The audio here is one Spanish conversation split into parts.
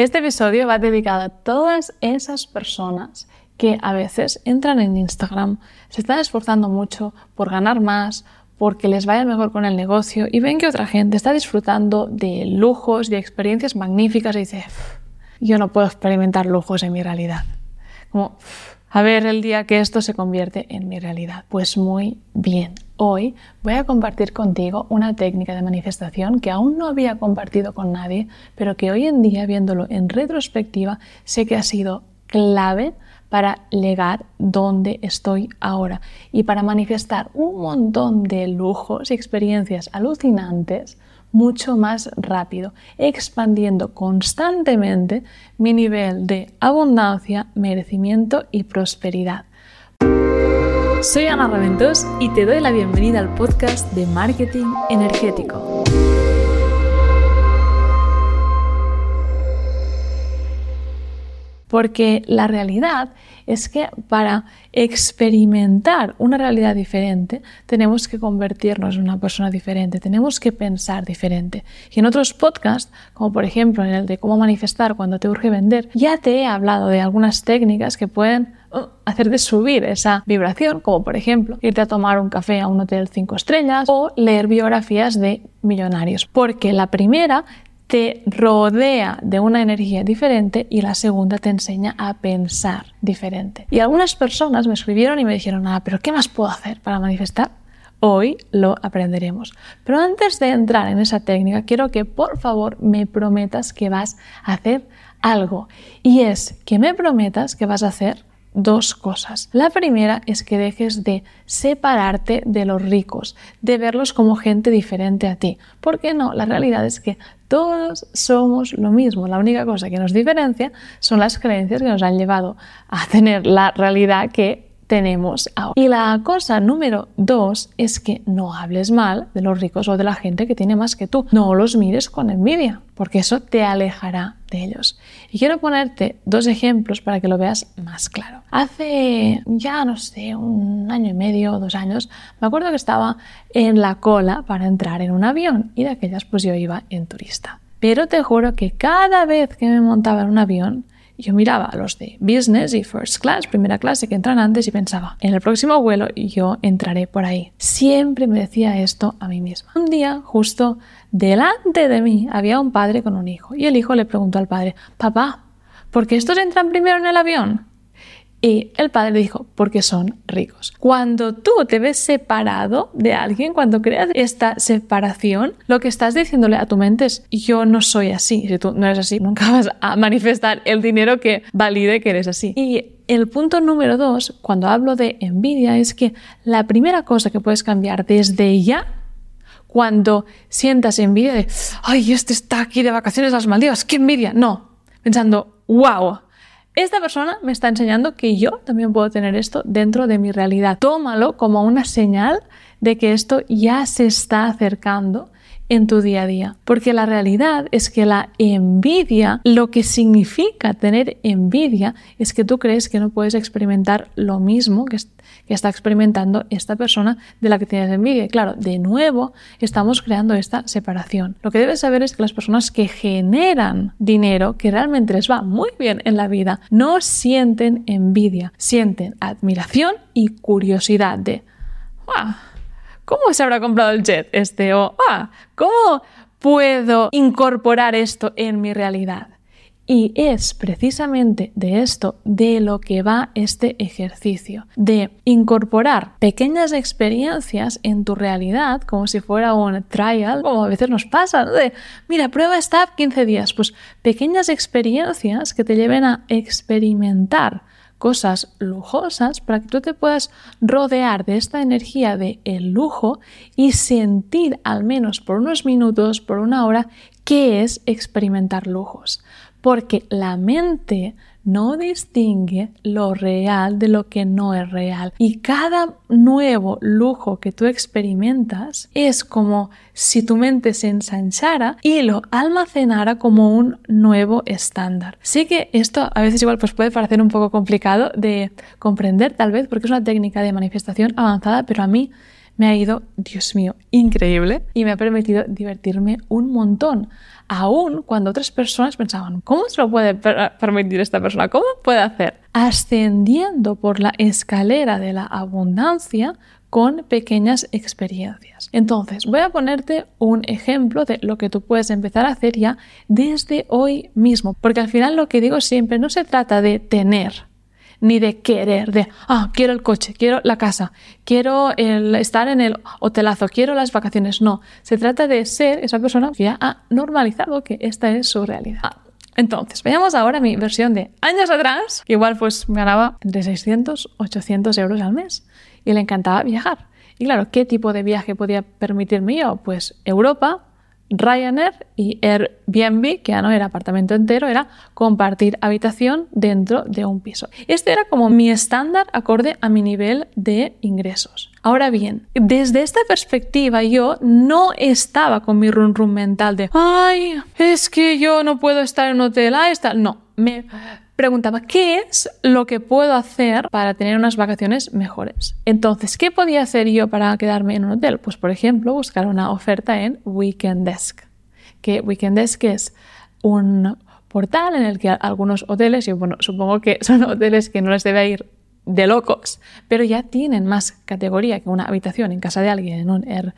Este episodio va dedicado a todas esas personas que a veces entran en Instagram, se están esforzando mucho por ganar más, porque les vaya mejor con el negocio y ven que otra gente está disfrutando de lujos y experiencias magníficas y dice, yo no puedo experimentar lujos en mi realidad. Como, a ver el día que esto se convierte en mi realidad. Pues muy bien. Hoy voy a compartir contigo una técnica de manifestación que aún no había compartido con nadie, pero que hoy en día, viéndolo en retrospectiva, sé que ha sido clave para llegar donde estoy ahora y para manifestar un montón de lujos y experiencias alucinantes mucho más rápido, expandiendo constantemente mi nivel de abundancia, merecimiento y prosperidad. Soy Ana Raventos y te doy la bienvenida al podcast de Marketing Energético. Porque la realidad es que para experimentar una realidad diferente tenemos que convertirnos en una persona diferente, tenemos que pensar diferente. Y en otros podcasts, como por ejemplo en el de cómo manifestar cuando te urge vender, ya te he hablado de algunas técnicas que pueden uh, hacerte subir esa vibración, como por ejemplo irte a tomar un café a un hotel 5 estrellas o leer biografías de millonarios. Porque la primera te rodea de una energía diferente y la segunda te enseña a pensar diferente. Y algunas personas me escribieron y me dijeron, ah, pero ¿qué más puedo hacer para manifestar? Hoy lo aprenderemos. Pero antes de entrar en esa técnica, quiero que por favor me prometas que vas a hacer algo. Y es que me prometas que vas a hacer dos cosas. La primera es que dejes de separarte de los ricos, de verlos como gente diferente a ti. ¿Por qué no? La realidad es que todos somos lo mismo. La única cosa que nos diferencia son las creencias que nos han llevado a tener la realidad que tenemos ahora. Y la cosa número dos es que no hables mal de los ricos o de la gente que tiene más que tú. No los mires con envidia, porque eso te alejará de ellos. Y quiero ponerte dos ejemplos para que lo veas más claro. Hace ya, no sé, un año y medio o dos años, me acuerdo que estaba en la cola para entrar en un avión y de aquellas pues yo iba en turista. Pero te juro que cada vez que me montaba en un avión, yo miraba a los de business y first class, primera clase, que entran antes y pensaba, en el próximo vuelo yo entraré por ahí. Siempre me decía esto a mí misma. Un día, justo delante de mí, había un padre con un hijo y el hijo le preguntó al padre, papá, ¿por qué estos entran primero en el avión? Y el padre dijo, porque son ricos. Cuando tú te ves separado de alguien, cuando creas esta separación, lo que estás diciéndole a tu mente es, yo no soy así. Si tú no eres así, nunca vas a manifestar el dinero que valide que eres así. Y el punto número dos, cuando hablo de envidia, es que la primera cosa que puedes cambiar desde ya cuando sientas envidia de, ay, este está aquí de vacaciones las Maldivas, qué envidia. No, pensando, wow, esta persona me está enseñando que yo también puedo tener esto dentro de mi realidad. Tómalo como una señal de que esto ya se está acercando en tu día a día. Porque la realidad es que la envidia, lo que significa tener envidia, es que tú crees que no puedes experimentar lo mismo que, que está experimentando esta persona de la que tienes envidia. Claro, de nuevo estamos creando esta separación. Lo que debes saber es que las personas que generan dinero, que realmente les va muy bien en la vida, no sienten envidia, sienten admiración y curiosidad de, ¿cómo se habrá comprado el jet este? O, ah, ¿cómo puedo incorporar esto en mi realidad? Y es precisamente de esto de lo que va este ejercicio, de incorporar pequeñas experiencias en tu realidad, como si fuera un trial, como a veces nos pasa, de, mira, prueba esta 15 días, pues pequeñas experiencias que te lleven a experimentar cosas lujosas para que tú te puedas rodear de esta energía de el lujo y sentir al menos por unos minutos, por una hora, qué es experimentar lujos porque la mente no distingue lo real de lo que no es real. Y cada nuevo lujo que tú experimentas es como si tu mente se ensanchara y lo almacenara como un nuevo estándar. Sí que esto a veces igual pues puede parecer un poco complicado de comprender tal vez porque es una técnica de manifestación avanzada, pero a mí me ha ido, Dios mío, increíble y me ha permitido divertirme un montón. Aún cuando otras personas pensaban, ¿cómo se lo puede permitir esta persona? ¿Cómo puede hacer? Ascendiendo por la escalera de la abundancia con pequeñas experiencias. Entonces, voy a ponerte un ejemplo de lo que tú puedes empezar a hacer ya desde hoy mismo, porque al final lo que digo siempre no se trata de tener, ni de querer, de, ah, quiero el coche, quiero la casa, quiero estar en el hotelazo, quiero las vacaciones. No, se trata de ser esa persona que ya ha normalizado que esta es su realidad. Entonces, veamos ahora mi versión de años atrás, que igual pues me ganaba entre 600, 800 euros al mes y le encantaba viajar. Y claro, ¿qué tipo de viaje podía permitirme yo? Pues Europa, Ryanair y Airbnb, que ya no era apartamento entero, era compartir habitación dentro de un piso. Este era como mi estándar acorde a mi nivel de ingresos. Ahora bien, desde esta perspectiva yo no estaba con mi run run mental de, ay, es que yo no puedo estar en un hotel, ah, está. No, me preguntaba, ¿qué es lo que puedo hacer para tener unas vacaciones mejores? Entonces, ¿qué podía hacer yo para quedarme en un hotel? Pues, por ejemplo, buscar una oferta en Weekend Desk. Que Weekend Desk es un portal en el que algunos hoteles, y bueno, supongo que son hoteles que no les debe ir de locos, pero ya tienen más categoría que una habitación en casa de alguien en un Air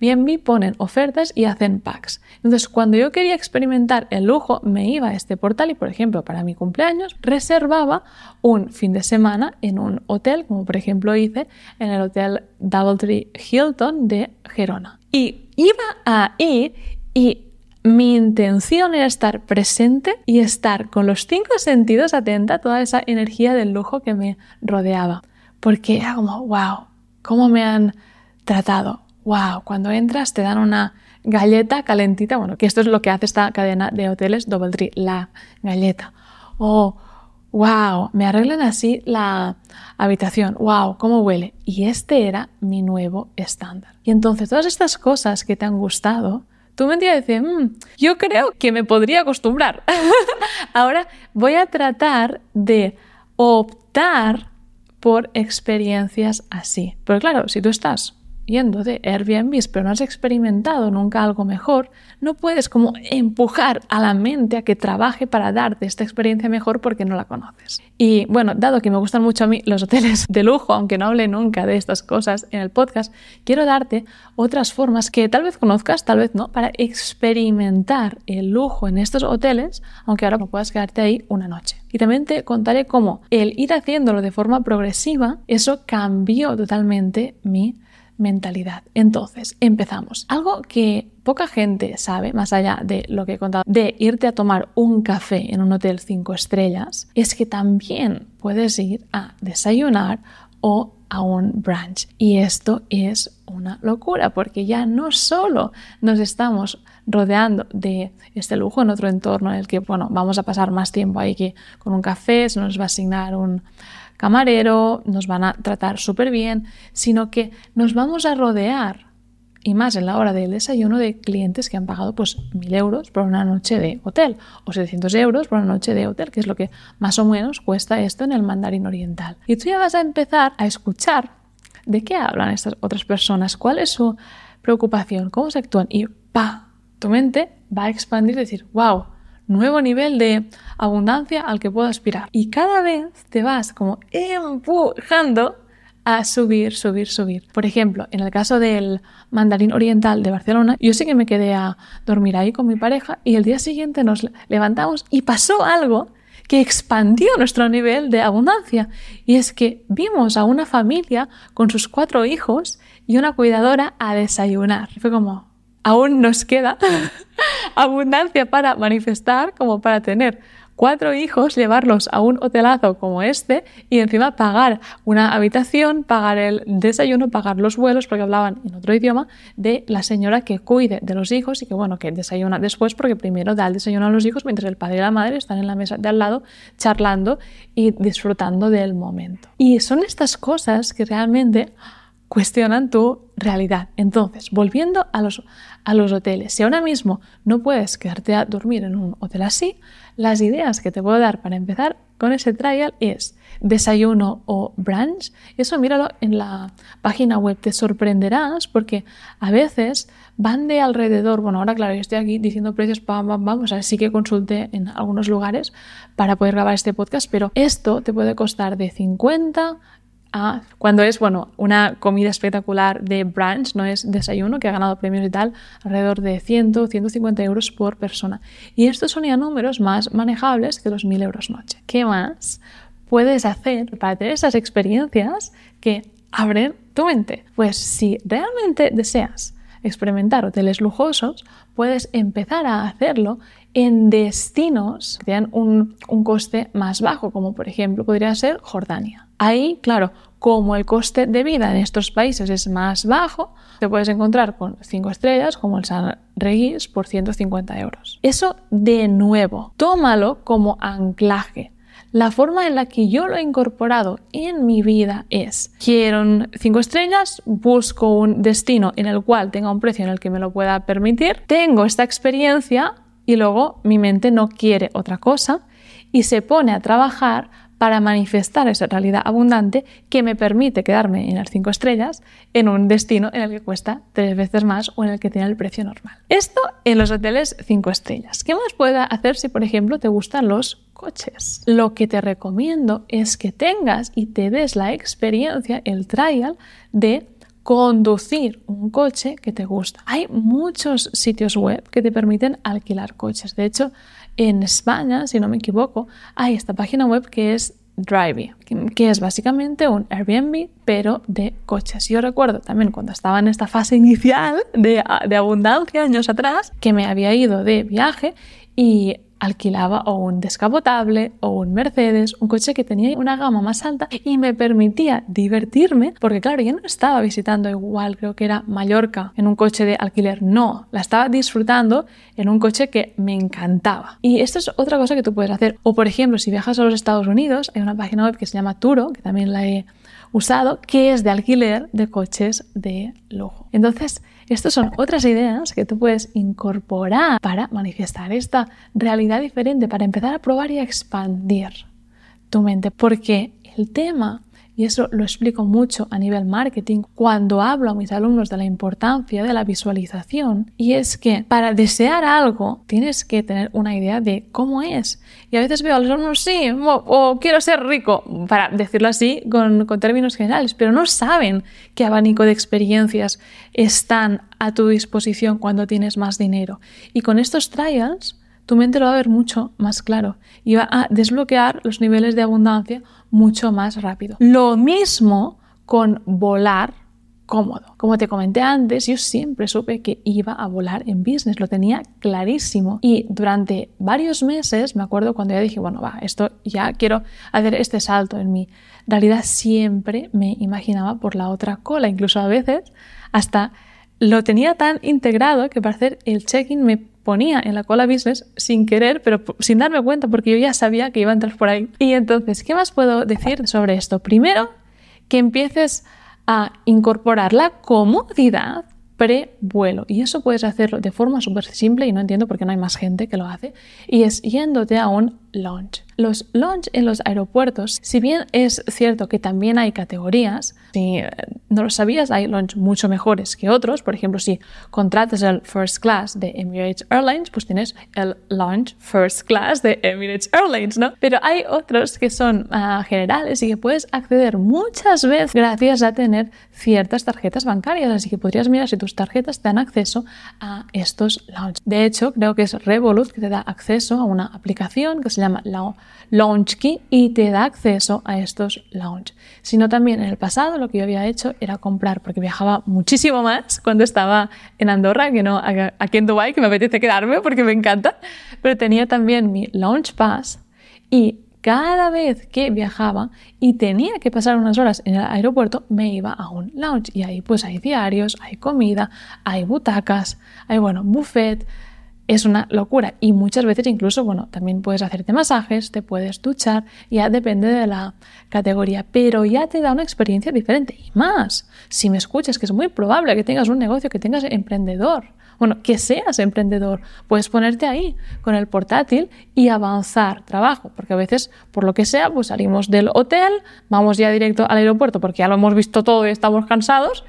Airbnb ponen ofertas y hacen packs. Entonces, cuando yo quería experimentar el lujo, me iba a este portal y, por ejemplo, para mi cumpleaños, reservaba un fin de semana en un hotel, como por ejemplo hice en el hotel Doubletree Hilton de Gerona. Y iba ahí y mi intención era estar presente y estar con los cinco sentidos atenta a toda esa energía del lujo que me rodeaba. Porque era como, wow, ¿cómo me han tratado? Wow, cuando entras te dan una galleta calentita, bueno, que esto es lo que hace esta cadena de hoteles Doubletree, la galleta. Oh, wow, me arreglan así la habitación, wow, cómo huele. Y este era mi nuevo estándar. Y entonces todas estas cosas que te han gustado, tú me entiendes decir, mm, yo creo que me podría acostumbrar. Ahora voy a tratar de optar por experiencias así. Pero claro, si tú estás yendo de Airbnb, pero no has experimentado nunca algo mejor, no puedes como empujar a la mente a que trabaje para darte esta experiencia mejor porque no la conoces. Y bueno, dado que me gustan mucho a mí los hoteles de lujo, aunque no hable nunca de estas cosas en el podcast, quiero darte otras formas que tal vez conozcas, tal vez no, para experimentar el lujo en estos hoteles, aunque ahora no puedas quedarte ahí una noche. Y también te contaré cómo el ir haciéndolo de forma progresiva, eso cambió totalmente mi mentalidad. Entonces, empezamos. Algo que poca gente sabe, más allá de lo que he contado, de irte a tomar un café en un hotel cinco estrellas, es que también puedes ir a desayunar o a un brunch. Y esto es una locura, porque ya no solo nos estamos rodeando de este lujo en otro entorno en el que, bueno, vamos a pasar más tiempo ahí que con un café, se nos va a asignar un camarero, nos van a tratar súper bien, sino que nos vamos a rodear, y más en la hora del desayuno, de clientes que han pagado pues mil euros por una noche de hotel o 700 euros por una noche de hotel, que es lo que más o menos cuesta esto en el mandarín oriental. Y tú ya vas a empezar a escuchar de qué hablan estas otras personas, cuál es su preocupación, cómo se actúan y pa, tu mente va a expandir y decir, wow, nuevo nivel de abundancia al que puedo aspirar. Y cada vez te vas como empujando a subir, subir, subir. Por ejemplo, en el caso del mandarín oriental de Barcelona, yo sí que me quedé a dormir ahí con mi pareja y el día siguiente nos levantamos y pasó algo que expandió nuestro nivel de abundancia. Y es que vimos a una familia con sus cuatro hijos y una cuidadora a desayunar. Fue como, aún nos queda abundancia para manifestar como para tener cuatro hijos, llevarlos a un hotelazo como este y encima pagar una habitación, pagar el desayuno, pagar los vuelos, porque hablaban en otro idioma, de la señora que cuide de los hijos y que bueno, que desayuna después porque primero da el desayuno a los hijos mientras el padre y la madre están en la mesa de al lado charlando y disfrutando del momento. Y son estas cosas que realmente cuestionan tu realidad. Entonces, volviendo a los, a los hoteles, si ahora mismo no puedes quedarte a dormir en un hotel así, las ideas que te puedo dar para empezar con ese trial es desayuno o brunch. Eso míralo en la página web, te sorprenderás porque a veces van de alrededor, bueno, ahora claro, yo estoy aquí diciendo precios, pam, pam, pam, o sea, sí que consulté en algunos lugares para poder grabar este podcast, pero esto te puede costar de 50 cuando es, bueno, una comida espectacular de brunch, no es desayuno, que ha ganado premios y tal, alrededor de 100, 150 euros por persona. Y estos son ya números más manejables que los 1000 euros noche. ¿Qué más puedes hacer para tener esas experiencias que abren tu mente? Pues si realmente deseas experimentar hoteles lujosos, puedes empezar a hacerlo en destinos que tienen un, un, coste más bajo, como por ejemplo podría ser Jordania. Ahí, claro, como el coste de vida en estos países es más bajo, te puedes encontrar con 5 estrellas como el San Regis por 150 euros. Eso de nuevo, tómalo como anclaje. La forma en la que yo lo he incorporado en mi vida es, quiero 5 estrellas, busco un destino en el cual tenga un precio en el que me lo pueda permitir, tengo esta experiencia y luego mi mente no quiere otra cosa y se pone a trabajar para manifestar esa realidad abundante que me permite quedarme en las 5 estrellas en un destino en el que cuesta tres veces más o en el que tiene el precio normal. Esto en los hoteles 5 estrellas. ¿Qué más puede hacer si, por ejemplo, te gustan los coches. Lo que te recomiendo es que tengas y te des la experiencia, el trial de conducir un coche que te gusta. Hay muchos sitios web que te permiten alquilar coches. De hecho, en España, si no me equivoco, hay esta página web que es Drivey, que es básicamente un Airbnb, pero de coches. Yo recuerdo también cuando estaba en esta fase inicial de, de abundancia años atrás, que me había ido de viaje y alquilaba o un descapotable o un Mercedes, un coche que tenía una gama más alta y me permitía divertirme porque claro, yo no estaba visitando igual, creo que era Mallorca en un coche de alquiler, no, la estaba disfrutando en un coche que me encantaba. Y esto es otra cosa que tú puedes hacer. O por ejemplo, si viajas a los Estados Unidos, hay una página web que se llama Turo, que también la he usado, que es de alquiler de coches de lujo. Entonces, estas son otras ideas que tú puedes incorporar para manifestar esta realidad diferente, para empezar a probar y a expandir tu mente, porque el tema y eso lo explico mucho a nivel marketing cuando hablo a mis alumnos de la importancia de la visualización. Y es que para desear algo tienes que tener una idea de cómo es. Y a veces veo a los alumnos, sí, o, quiero ser rico, para decirlo así con, con términos generales, pero no saben qué abanico de experiencias están a tu disposición cuando tienes más dinero. Y con estos trials, tu mente lo va a ver mucho más claro y va a desbloquear los niveles de abundancia mucho más rápido. Lo mismo con volar cómodo. Como te comenté antes, yo siempre supe que iba a volar en business, lo tenía clarísimo. Y durante varios meses, me acuerdo cuando ya dije, bueno, va, esto ya quiero hacer este salto en mi realidad, siempre me imaginaba por la otra cola, incluso a veces hasta lo tenía tan integrado que para hacer el check-in me ponía en la cola business sin querer, pero sin darme cuenta porque yo ya sabía que iba a entrar por ahí. Y entonces, ¿qué más puedo decir sobre esto? Primero, que empieces a incorporar la comodidad pre-vuelo. Y eso puedes hacerlo de forma súper simple y no entiendo por qué no hay más gente que lo hace. Y es yéndote a un launch. Los launch en los aeropuertos, si bien es cierto que también hay categorías, si eh, no lo sabías, hay launch mucho mejores que otros. Por ejemplo, si contratas el First Class de Emirates Airlines, pues tienes el launch First Class de Emirates Airlines, ¿no? Pero hay otros que son uh, generales y que puedes acceder muchas veces gracias a tener ciertas tarjetas bancarias. Así que podrías mirar si tus tarjetas te dan acceso a estos launch. De hecho, creo que es Revolut que te da acceso a una aplicación que se llama Launch Key y te da acceso a estos launch. Sino también en el pasado lo que yo había hecho era comprar, porque viajaba muchísimo más cuando estaba en Andorra que no aquí en Dubai, que me apetece quedarme porque me encanta, pero tenía también mi Launch Pass y cada vez que viajaba y tenía que pasar unas horas en el aeropuerto, me iba a un lounge y ahí pues hay diarios, hay comida, hay butacas, hay bueno, buffet, es una locura. Y muchas veces incluso, bueno, también puedes hacerte masajes, te puedes duchar, ya depende de la categoría, pero ya te da una experiencia diferente. Y más, si me escuchas, que es muy probable que tengas un negocio, que tengas emprendedor, bueno, que seas emprendedor, puedes ponerte ahí con el portátil y avanzar trabajo, porque a veces, por lo que sea, pues salimos del hotel, vamos ya directo al aeropuerto porque ya lo hemos visto todo y estamos cansados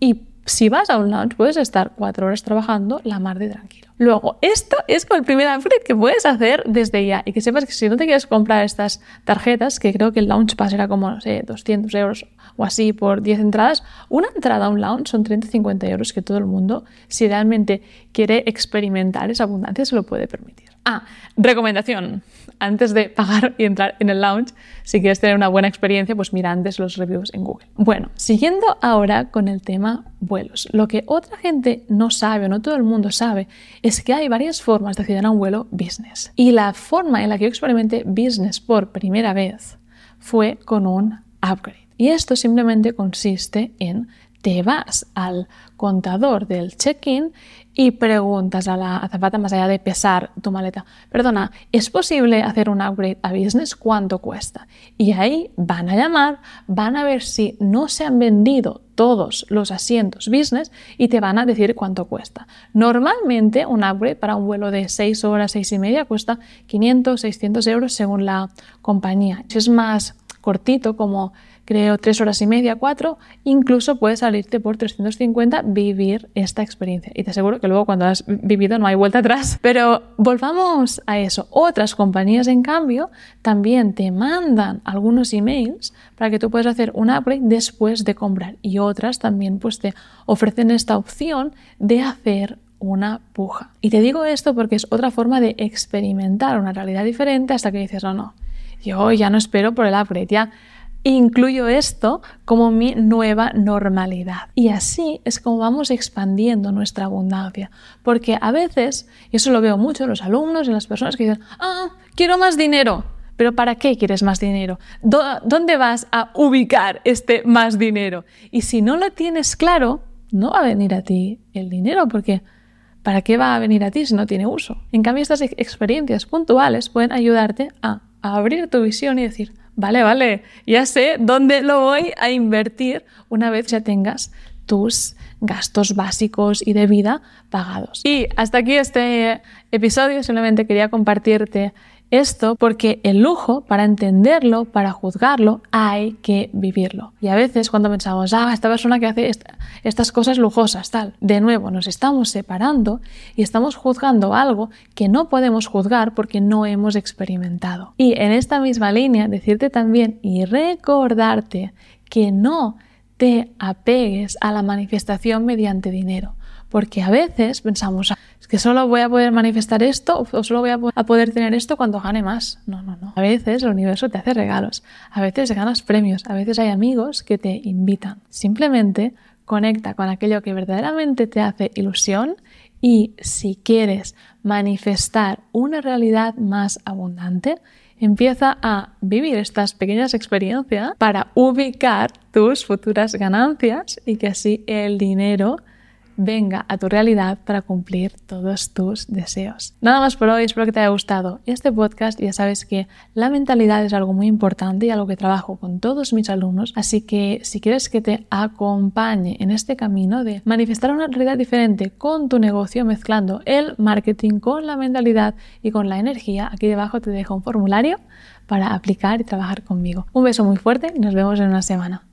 y si vas a un lounge puedes estar cuatro horas trabajando la mar de tranquilo. Luego, esto es con el primer upgrade que puedes hacer desde ya y que sepas que si no te quieres comprar estas tarjetas, que creo que el Lounge Pass era como, no sé, 200 euros o así por 10 entradas, una entrada a un lounge son 30-50 euros que todo el mundo, si realmente quiere experimentar esa abundancia, se lo puede permitir. Ah, recomendación. Antes de pagar y entrar en el lounge, si quieres tener una buena experiencia, pues mira antes los reviews en Google. Bueno, siguiendo ahora con el tema vuelos. Lo que otra gente no sabe o no todo el mundo sabe es que hay varias formas de acceder a un vuelo business. Y la forma en la que yo experimenté business por primera vez fue con un upgrade. Y esto simplemente consiste en te vas al contador del check-in y preguntas a la azafata más allá de pesar tu maleta, perdona, ¿es posible hacer un upgrade a business? ¿Cuánto cuesta? Y ahí van a llamar, van a ver si no se han vendido todos los asientos business y te van a decir cuánto cuesta. Normalmente un upgrade para un vuelo de 6 horas, 6 y media cuesta 500, 600 euros según la compañía. Si es más cortito como creo tres horas y media, cuatro, incluso puedes salirte por 350 vivir esta experiencia. Y te aseguro que luego cuando has vivido no hay vuelta atrás. Pero volvamos a eso. Otras compañías, en cambio, también te mandan algunos emails para que tú puedas hacer un upgrade después de comprar. Y otras también pues te ofrecen esta opción de hacer una puja. Y te digo esto porque es otra forma de experimentar una realidad diferente hasta que dices, no, no, yo ya no espero por el upgrade, ya incluyo esto como mi nueva normalidad. Y así es como vamos expandiendo nuestra abundancia. Porque a veces, y eso lo veo mucho en los alumnos, en las personas que dicen, ah, quiero más dinero. Pero ¿para qué quieres más dinero? ¿Dónde vas a ubicar este más dinero? Y si no lo tienes claro, no va a venir a ti el dinero porque ¿para qué va a venir a ti si no tiene uso? En cambio, estas experiencias puntuales pueden ayudarte a abrir tu visión y decir, vale, vale, ya sé dónde lo voy a invertir una vez ya tengas tus gastos básicos y de vida pagados. Y hasta aquí este episodio, solamente quería compartirte esto porque el lujo, para entenderlo, para juzgarlo, hay que vivirlo. Y a veces cuando pensamos, ah, esta persona que hace estas cosas lujosas, tal, de nuevo nos estamos separando y estamos juzgando algo que no podemos juzgar porque no hemos experimentado. Y en esta misma línea, decirte también y recordarte que no te apegues a la manifestación mediante dinero. Porque a veces pensamos, ah, es que solo voy a poder manifestar esto o solo voy a poder tener esto cuando gane más. No, no, no. A veces el universo te hace regalos, a veces ganas premios, a veces hay amigos que te invitan. Simplemente conecta con aquello que verdaderamente te hace ilusión y si quieres manifestar una realidad más abundante, empieza a vivir estas pequeñas experiencias para ubicar tus futuras ganancias y que así el dinero venga a tu realidad para cumplir todos tus deseos. Nada más por hoy, espero que te haya gustado este podcast. Ya sabes que la mentalidad es algo muy importante y algo que trabajo con todos mis alumnos, así que si quieres que te acompañe en este camino de manifestar una realidad diferente con tu negocio mezclando el marketing con la mentalidad y con la energía, aquí debajo te dejo un formulario para aplicar y trabajar conmigo. Un beso muy fuerte y nos vemos en una semana.